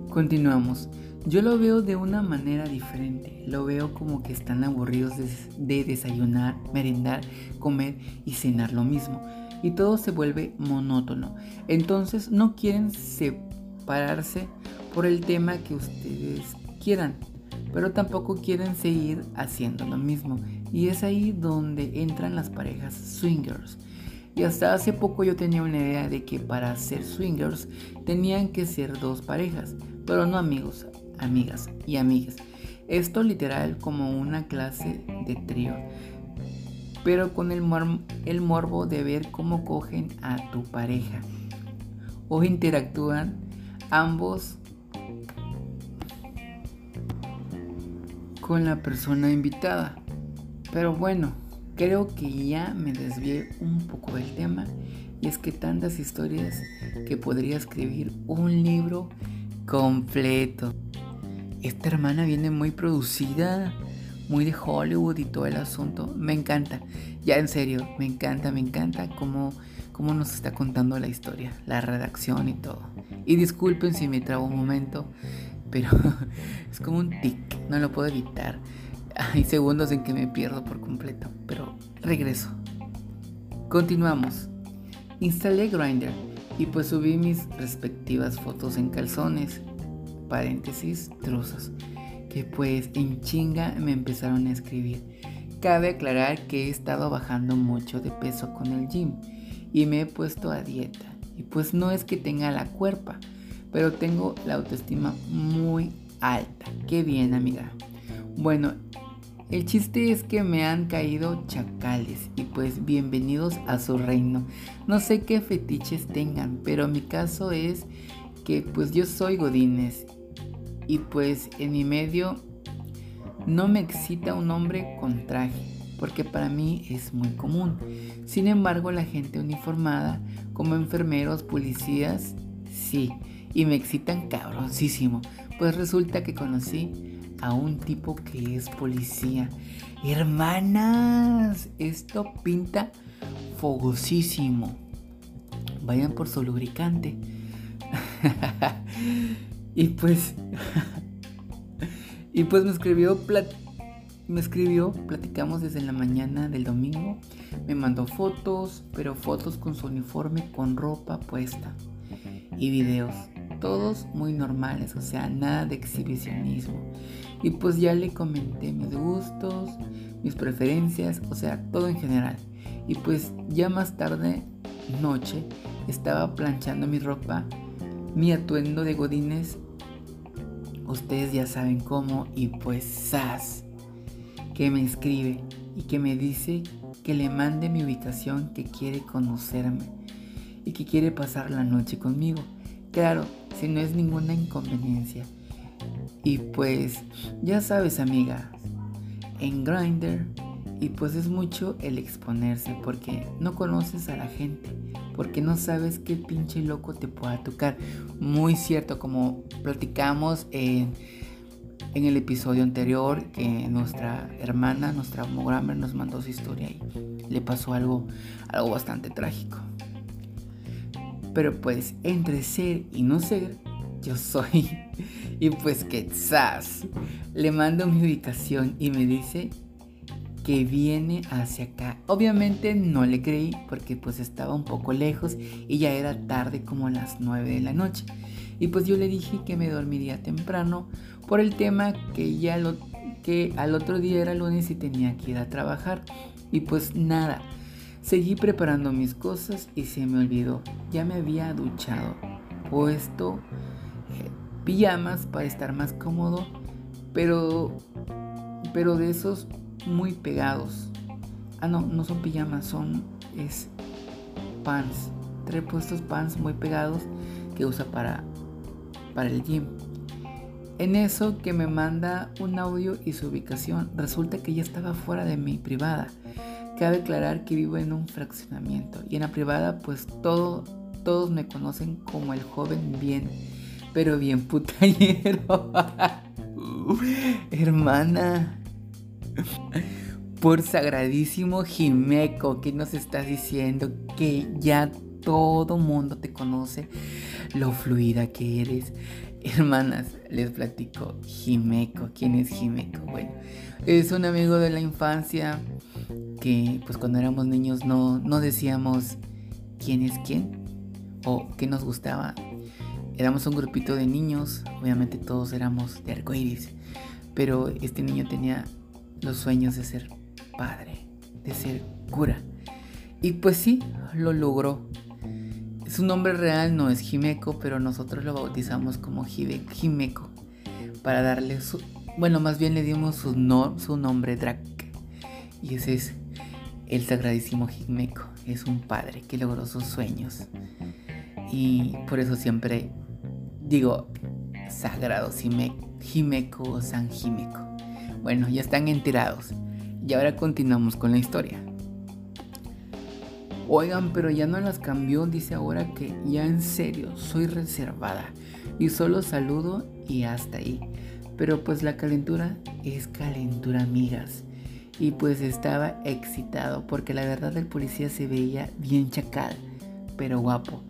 Continuamos. Yo lo veo de una manera diferente. Lo veo como que están aburridos de, desayunar, merendar, comer y cenar lo mismo. Y todo se vuelve monótono. Entonces no quieren separarse por el tema que ustedes quieran. Pero tampoco quieren seguir haciendo lo mismo. Y es ahí donde entran las parejas swingers. Y hasta hace poco yo tenía una idea de que para ser swingers tenían que ser dos parejas, pero no amigos, amigas y amigas. Esto literal como una clase de trío, pero con el, el morbo de ver cómo cogen a tu pareja o interactúan ambos con la persona invitada. Pero bueno, creo que ya me desvié un poco del tema y es que tantas historias que podría escribir un libro completo. Esta hermana viene muy producida, muy de Hollywood y todo el asunto. Me encanta, ya en serio, me encanta, me encanta cómo, cómo nos está contando la historia, la redacción y todo. Y disculpen si me trabo un momento, pero es como un tic, no lo puedo evitar. Hay segundos en que me pierdo por completo, pero regreso. Continuamos. Instalé Grindr y pues subí mis respectivas fotos en calzones, paréntesis, trozos, que pues en chinga me empezaron a escribir. Cabe aclarar que he estado bajando mucho de peso con el gym y me he puesto a dieta. Y pues no es que tenga la cuerpa, pero tengo la autoestima muy alta. Qué bien, amiga. Bueno, el chiste es que me han caído chacales y pues bienvenidos a su reino. No sé qué fetiches tengan, pero mi caso es que pues yo soy Godines y pues en mi medio no me excita un hombre con traje, porque para mí es muy común. Sin embargo, la gente uniformada, como enfermeros, policías, sí, y me excitan cabroncísimo, pues resulta que conocí a un tipo que es policía. Hermanas, esto pinta fogosísimo. Vayan por su lubricante. y pues y pues me escribió me escribió, platicamos desde la mañana del domingo, me mandó fotos, pero fotos con su uniforme con ropa puesta y videos, todos muy normales, o sea, nada de exhibicionismo. Y pues ya le comenté mis gustos, mis preferencias, o sea, todo en general. Y pues ya más tarde, noche, estaba planchando mi ropa, mi atuendo de godines. Ustedes ya saben cómo y pues ¡zas! Que me escribe y que me dice que le mande mi ubicación que quiere conocerme y que quiere pasar la noche conmigo. Claro, si no es ninguna inconveniencia. Y pues ya sabes amiga, en Grindr y pues es mucho el exponerse porque no conoces a la gente, porque no sabes qué pinche loco te pueda tocar. Muy cierto, como platicamos en en el episodio anterior que nuestra hermana, nuestra homogrammer nos mandó su historia y le pasó algo, algo bastante trágico. Pero pues entre ser y no ser, yo soy. Y pues que Le mando mi ubicación y me dice que viene hacia acá. Obviamente no le creí porque pues estaba un poco lejos y ya era tarde como las 9 de la noche. Y pues yo le dije que me dormiría temprano por el tema que ya lo que al otro día era lunes y tenía que ir a trabajar. Y pues nada, seguí preparando mis cosas y se me olvidó. Ya me había duchado, puesto eh, pijamas para estar más cómodo, pero pero de esos muy pegados. Ah, no, no son pijamas, son es pants. Tres puestos pants muy pegados que usa para, para el gym. En eso que me manda un audio y su ubicación, resulta que ya estaba fuera de mi privada. Cabe aclarar que vivo en un fraccionamiento y en la privada pues todo, todos me conocen como el joven bien, pero bien putañero. Hermana, por sagradísimo Jimeco, que nos estás diciendo que ya todo mundo te conoce lo fluida que eres. Hermanas, les platico, Jimeco, ¿quién es Jimeco? Bueno, es un amigo de la infancia que pues cuando éramos niños no, no decíamos quién es quién o qué nos gustaba. Éramos un grupito de niños, obviamente todos éramos de arcoíris, pero este niño tenía los sueños de ser padre, de ser cura. Y pues sí, lo logró. Su nombre real no es Jimeco, pero nosotros lo bautizamos como Jimeco para darle su... Bueno, más bien le dimos su, no, su nombre Drak. Y ese es el sagradísimo Jimeco. Es un padre que logró sus sueños. Y por eso siempre digo sagrado Jimeco o San Jimeco. Bueno, ya están enterados. Y ahora continuamos con la historia. Oigan, pero ya no las cambió, dice ahora que ya en serio, soy reservada. Y solo saludo y hasta ahí. Pero pues la calentura es calentura, amigas. Y pues estaba excitado porque la verdad el policía se veía bien chacal, pero guapo,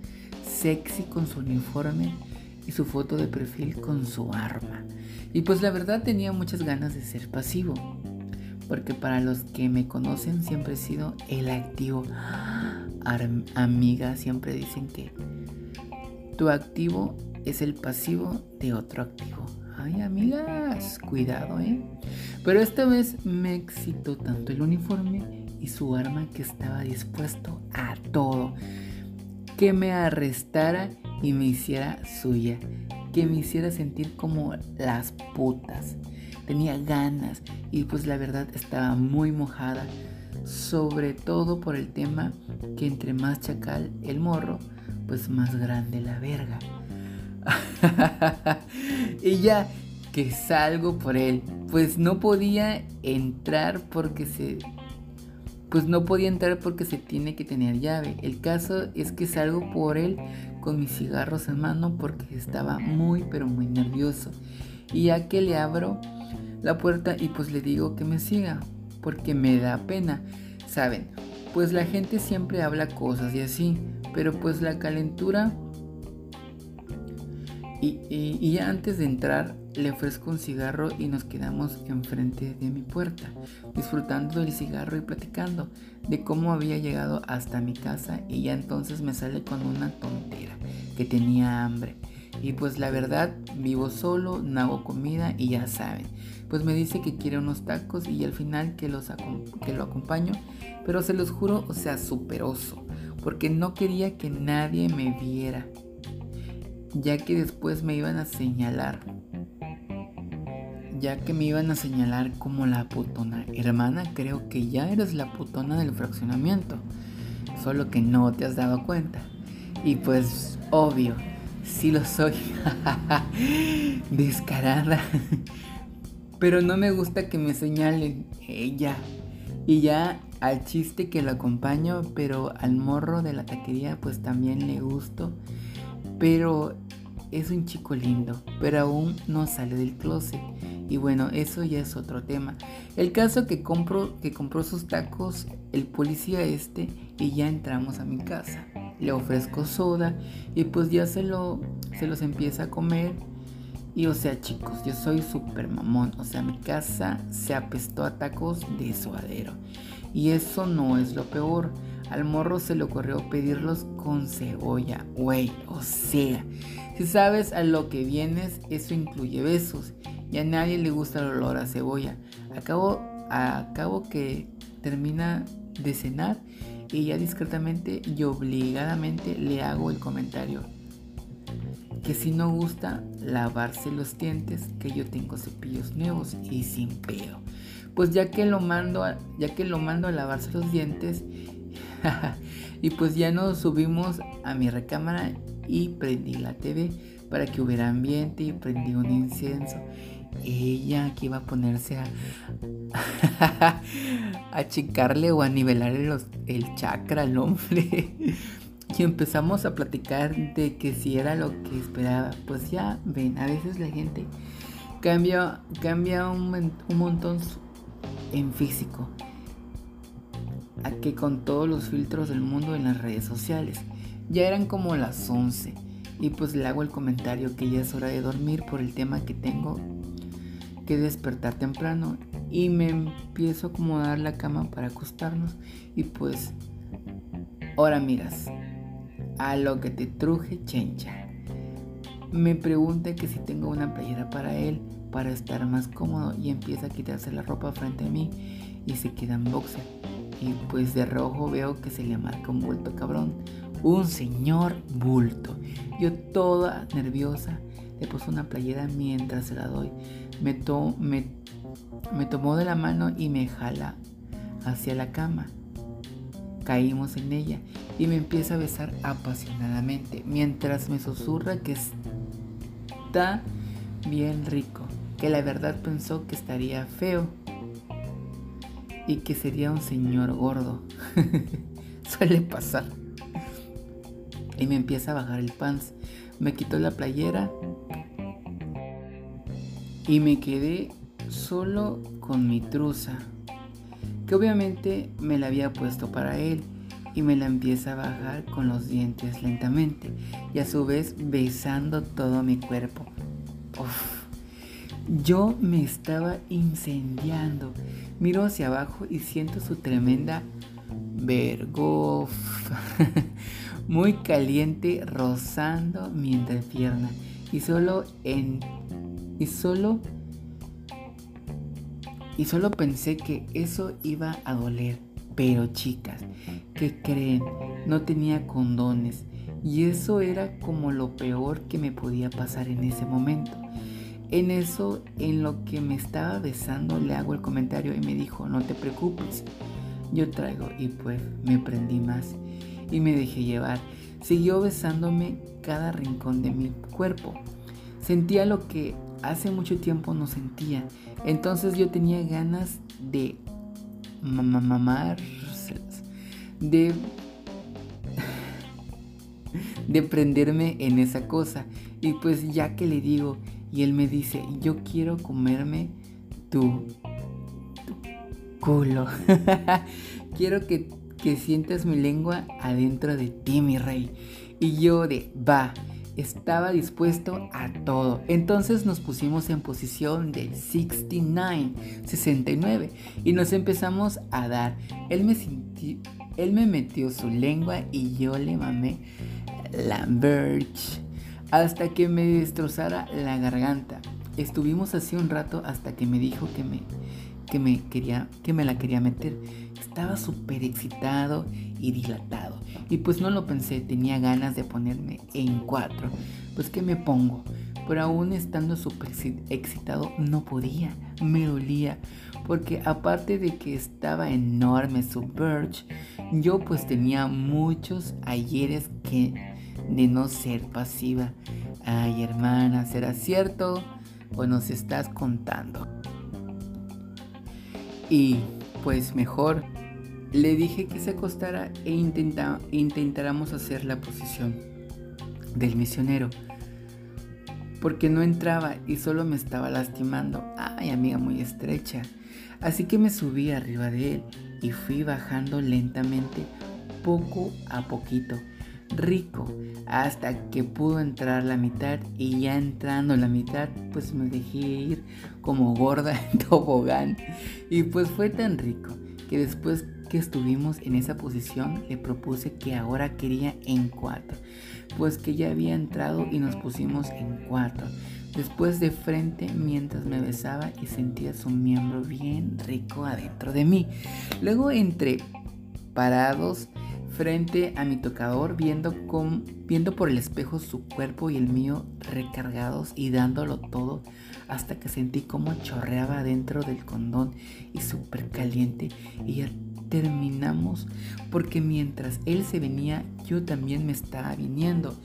sexy con su uniforme y su foto de perfil con su arma. Y pues la verdad tenía muchas ganas de ser pasivo. Porque para los que me conocen siempre he sido el activo. amiga, siempre dicen que tu activo es el pasivo de otro activo. Ay, amigas, cuidado, ¿eh? Pero esta vez me excitó tanto el uniforme y su arma que estaba dispuesto a todo. Que me arrestara y me hiciera suya que me hiciera sentir como las putas. Tenía ganas y pues la verdad estaba muy mojada, sobre todo por el tema que entre más chacal el morro, pues más grande la verga. y ya que salgo por él, pues no podía entrar porque se pues no podía entrar porque se tiene que tener llave. El caso es que salgo por él con mis cigarros en mano porque estaba muy pero muy nervioso. Y ya que le abro la puerta y pues le digo que me siga porque me da pena. Saben, pues la gente siempre habla cosas y así, pero pues la calentura... Y, y ya antes de entrar le ofrezco un cigarro y nos quedamos enfrente de mi puerta, disfrutando del cigarro y platicando de cómo había llegado hasta mi casa y ya entonces me sale con una tontera, que tenía hambre. Y pues la verdad, vivo solo, no hago comida y ya saben. Pues me dice que quiere unos tacos y al final que, los que lo acompaño. Pero se los juro, o sea, superoso. Porque no quería que nadie me viera. Ya que después me iban a señalar ya que me iban a señalar como la putona. Hermana, creo que ya eres la putona del fraccionamiento. Solo que no te has dado cuenta. Y pues, obvio, sí lo soy. Descarada. Pero no me gusta que me señalen ella. Y ya al chiste que lo acompaño, pero al morro de la taquería pues también le gusto. Pero es un chico lindo, pero aún no sale del closet Y bueno, eso ya es otro tema. El caso que compro, que compró sus tacos el policía este y ya entramos a mi casa. Le ofrezco soda y pues ya se, lo, se los empieza a comer. Y o sea chicos, yo soy súper mamón. O sea, mi casa se apestó a tacos de suadero. Y eso no es lo peor. Al morro se le ocurrió pedirlos con cebolla. Güey, o sea, si sabes a lo que vienes, eso incluye besos. Y a nadie le gusta el olor a cebolla. Acabo, acabo que termina de cenar y ya discretamente y obligadamente le hago el comentario que si no gusta lavarse los dientes, que yo tengo cepillos nuevos y sin pedo. Pues ya que lo mando a, ya que lo mando a lavarse los dientes y pues ya nos subimos a mi recámara y prendí la TV para que hubiera ambiente y prendí un incienso. Ella que iba a ponerse a a achicarle o a nivelar el chakra al hombre. Y empezamos a platicar de que si era lo que esperaba. Pues ya ven, a veces la gente cambia, cambia un, montón en físico. A que con todos los filtros del mundo en las redes sociales. Ya eran como las 11 y pues le hago el comentario que ya es hora de dormir por el tema que tengo que despertar temprano y me empiezo a acomodar la cama para acostarnos y pues ahora miras a lo que te truje chencha. Me pregunta que si tengo una playera para él para estar más cómodo y empieza a quitarse la ropa frente a mí y se queda en boxer. Y pues de rojo veo que se le marca un bulto cabrón. Un señor bulto. Yo toda nerviosa le puse una playera mientras se la doy. Me, me, me tomó de la mano y me jala hacia la cama. Caímos en ella y me empieza a besar apasionadamente mientras me susurra que está bien rico, que la verdad pensó que estaría feo y que sería un señor gordo. Suele pasar. Y me empieza a bajar el pants. Me quitó la playera y me quedé solo con mi truza, que obviamente me la había puesto para él y me la empieza a bajar con los dientes lentamente y a su vez besando todo mi cuerpo. Yo me estaba incendiando. Miro hacia abajo y siento su tremenda vergof muy caliente rozando mi entrepierna y solo en y solo y solo pensé que eso iba a doler. Pero chicas, ¿qué creen? No tenía condones. Y eso era como lo peor que me podía pasar en ese momento. En eso, en lo que me estaba besando, le hago el comentario y me dijo, no te preocupes, yo traigo. Y pues me prendí más y me dejé llevar. Siguió besándome cada rincón de mi cuerpo. Sentía lo que hace mucho tiempo no sentía. Entonces yo tenía ganas de mamar, de de prenderme en esa cosa. Y pues ya que le digo y él me dice, yo quiero comerme tu, tu culo. quiero que, que sientas mi lengua adentro de ti, mi rey. Y yo de, va estaba dispuesto a todo. Entonces nos pusimos en posición de 69, 69 y nos empezamos a dar. Él me, él me metió su lengua y yo le mamé la birch hasta que me destrozara la garganta. Estuvimos así un rato hasta que me dijo que me, que me, quería, que me la quería meter. Estaba súper excitado y dilatado. Y pues no lo pensé, tenía ganas de ponerme en cuatro. Pues que me pongo. Pero aún estando súper excitado no podía, me dolía. Porque aparte de que estaba enorme su yo pues tenía muchos ayeres que de no ser pasiva. Ay hermana, ¿será cierto o nos estás contando? Y pues mejor le dije que se acostara e intentáramos hacer la posición del misionero. porque no entraba y solo me estaba lastimando. Ay, amiga muy estrecha. Así que me subí arriba de él y fui bajando lentamente, poco a poquito, rico, hasta que pudo entrar la mitad y ya entrando la mitad, pues me dejé ir como gorda en tobogán. Y pues fue tan rico que después estuvimos en esa posición le propuse que ahora quería en cuatro, pues que ya había entrado y nos pusimos en cuatro. Después de frente mientras me besaba y sentía su miembro bien rico adentro de mí. Luego entre parados frente a mi tocador viendo, viendo por el espejo su cuerpo y el mío recargados y dándolo todo hasta que sentí como chorreaba dentro del condón y súper caliente y ya terminamos porque mientras él se venía yo también me estaba viniendo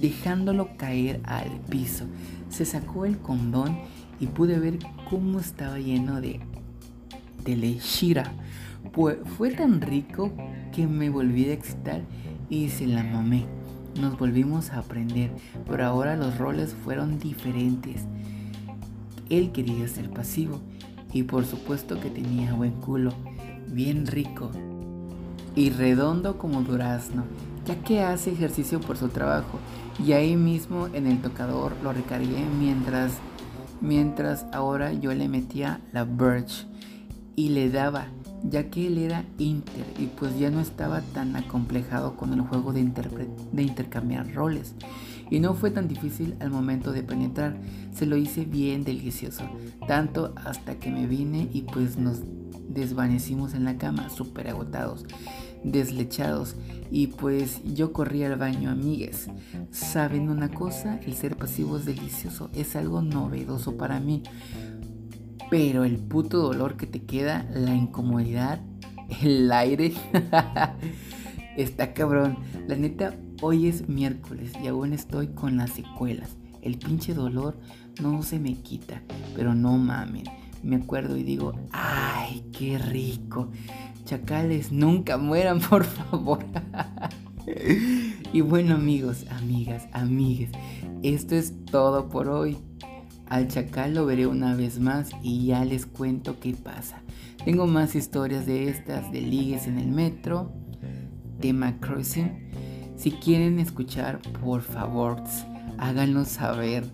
dejándolo caer al piso se sacó el condón y pude ver cómo estaba lleno de, de lechira. Pues fue tan rico que me volví a excitar y se la mamé. Nos volvimos a aprender, pero ahora los roles fueron diferentes. Él quería ser pasivo y por supuesto que tenía buen culo, bien rico y redondo como durazno, ya que hace ejercicio por su trabajo. Y ahí mismo en el tocador lo recargué mientras mientras ahora yo le metía la birch y le daba ya que él era inter y pues ya no estaba tan acomplejado con el juego de, de intercambiar roles. Y no fue tan difícil al momento de penetrar, se lo hice bien delicioso, tanto hasta que me vine y pues nos desvanecimos en la cama, súper agotados deslechados y pues yo corrí al baño amigues. ¿Saben una cosa? El ser pasivo es delicioso, es algo novedoso para mí. Pero el puto dolor que te queda, la incomodidad, el aire, está cabrón. La neta, hoy es miércoles y aún estoy con las secuelas. El pinche dolor no se me quita, pero no mamen. Me acuerdo y digo, ay, qué rico. Chacales, nunca mueran, por favor. y bueno amigos, amigas, amigues, esto es todo por hoy. Al chacal lo veré una vez más y ya les cuento qué pasa. Tengo más historias de estas, de ligues en el metro, tema crossing. Si quieren escuchar, por favor, háganlo saber.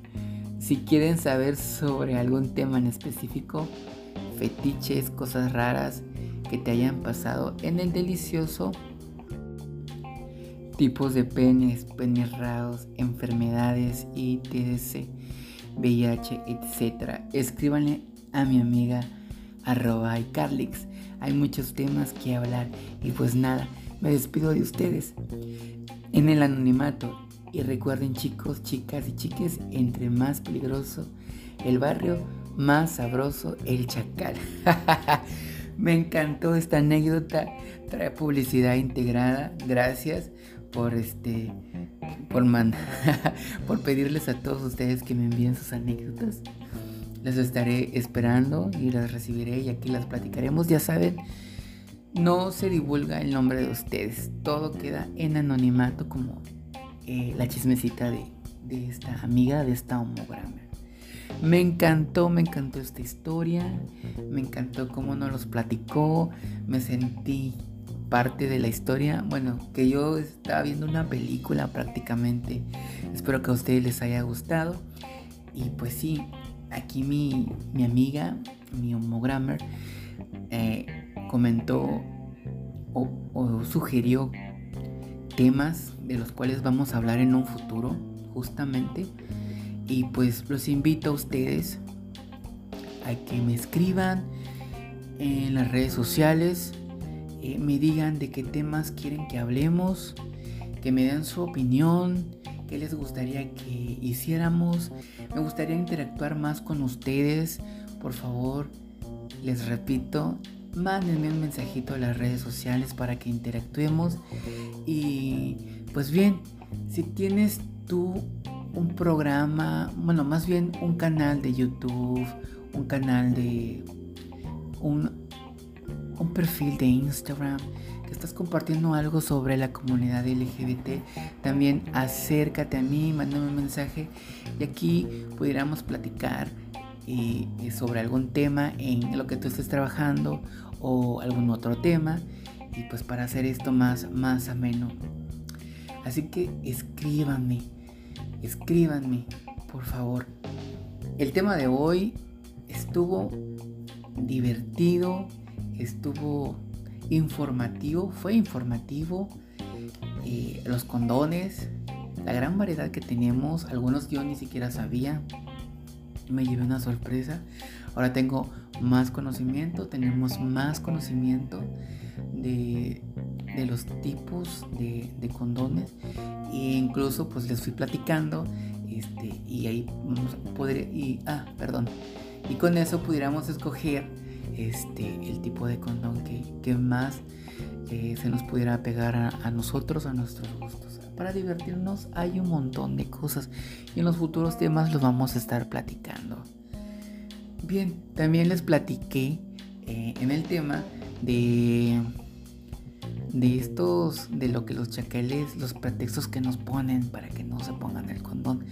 Si quieren saber sobre algún tema en específico, fetiches, cosas raras, que te hayan pasado en el delicioso tipos de penes, penes raros, enfermedades, ITC, VIH, etc. Escríbanle a mi amiga arroba iCarlix. Hay muchos temas que hablar y pues nada, me despido de ustedes en el anonimato. Y recuerden chicos, chicas y chiques, entre más peligroso el barrio, más sabroso el chacal. Me encantó esta anécdota. Trae publicidad integrada. Gracias por este por por pedirles a todos ustedes que me envíen sus anécdotas. Las estaré esperando y las recibiré y aquí las platicaremos. Ya saben, no se divulga el nombre de ustedes. Todo queda en anonimato como eh, la chismecita de, de esta amiga, de esta homograma. Me encantó, me encantó esta historia, me encantó cómo nos los platicó, me sentí parte de la historia, bueno, que yo estaba viendo una película prácticamente. Espero que a ustedes les haya gustado. Y pues sí, aquí mi, amiga, mi homogrammer, eh, comentó o, o sugirió temas de los cuales vamos a hablar en un futuro, justamente. Y pues los invito a ustedes a que me escriban en las redes sociales, eh, me digan de qué temas quieren que hablemos, que me den su opinión, qué les gustaría que hiciéramos. Me gustaría interactuar más con ustedes. Por favor, les repito, mándenme un mensajito a las redes sociales para que interactuemos. Y pues bien, si tienes tú un programa, bueno, más bien un canal de YouTube, un canal de un, un perfil de Instagram. que estás compartiendo algo sobre la comunidad LGBT, también acércate a mí, mándame un mensaje y aquí pudiéramos platicar sobre algún tema en lo que tú estés trabajando o algún otro tema y pues para hacer esto más, más ameno. Así que escríbanme, escríbanme, por favor. El tema de hoy estuvo divertido, estuvo informativo, fue informativo. Eh, los condones, la gran variedad que tenemos, algunos yo ni siquiera sabía. Me llevé una sorpresa. Ahora tengo más conocimiento, tenemos más conocimiento de, los tipos de, condones. E incluso pues les fui platicando este, y ahí vamos a y, ah, perdón, y con eso pudiéramos escoger este, el tipo de condón que, más eh, se nos pudiera pegar a, nosotros, a nuestros gustos. Para divertirnos hay un montón de cosas y en los futuros temas los vamos a estar platicando. Bien, también les platiqué eh, en el tema de de estos, de lo que los chacales, los pretextos que nos ponen para que no se pongan el condón.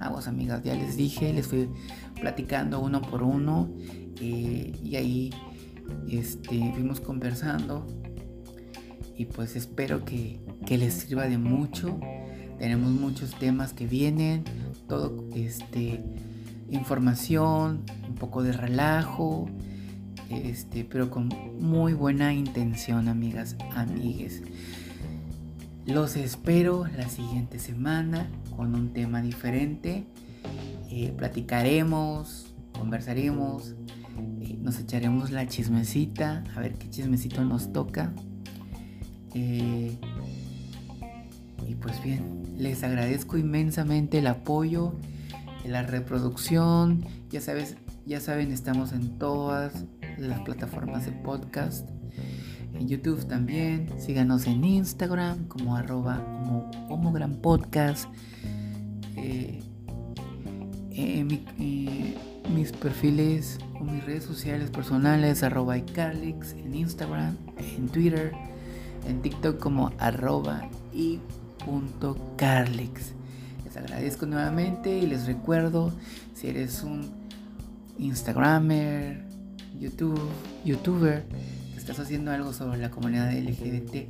Aguas amigas, ya les dije, les fui platicando uno por uno eh, y ahí este, fuimos conversando y pues espero que, que, les sirva de mucho. Tenemos muchos temas que vienen, todo este información, un poco de relajo, este, pero con muy buena intención, amigas, amigues. Los espero la siguiente semana con un tema diferente. Eh, platicaremos, conversaremos, eh, nos echaremos la chismecita, a ver qué chismecito nos toca. Eh, y pues bien, les agradezco inmensamente el apoyo, la reproducción. Ya sabes, ya saben, estamos en todas las plataformas de podcast. En YouTube también. Síganos en Instagram como arroba como Podcast. Eh, eh, mis perfiles o mis redes sociales personales arroba en Instagram, en Twitter, en TikTok como arroba y Carlix. Les agradezco nuevamente y les recuerdo si eres un Instagramer, YouTube, youtuber, que estás haciendo algo sobre la comunidad LGBT,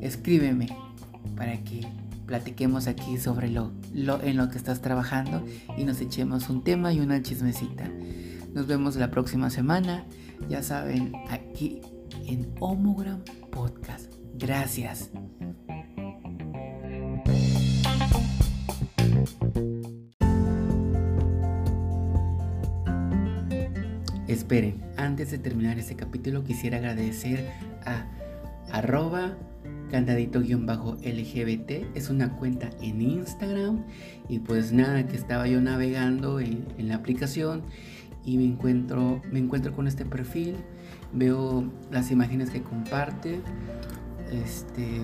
escríbeme para que platiquemos aquí sobre lo, en lo que estás trabajando y nos echemos un tema y una chismecita. Nos vemos la próxima semana, ya saben, aquí en Homogram Podcast. Gracias. Esperen, antes de terminar este capítulo quisiera agradecer a arroba candadito-lgbt, es una cuenta en Instagram y pues nada, que estaba yo navegando en, la aplicación y me encuentro, me encuentro con este perfil, veo las imágenes que comparte, este,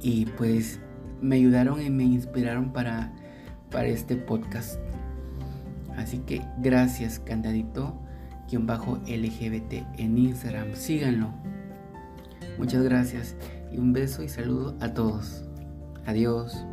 y pues me ayudaron y me inspiraron para, para este podcast. Así que gracias, candadito-lgbt en Instagram. Síganlo. Muchas gracias y un beso y saludo a todos. Adiós.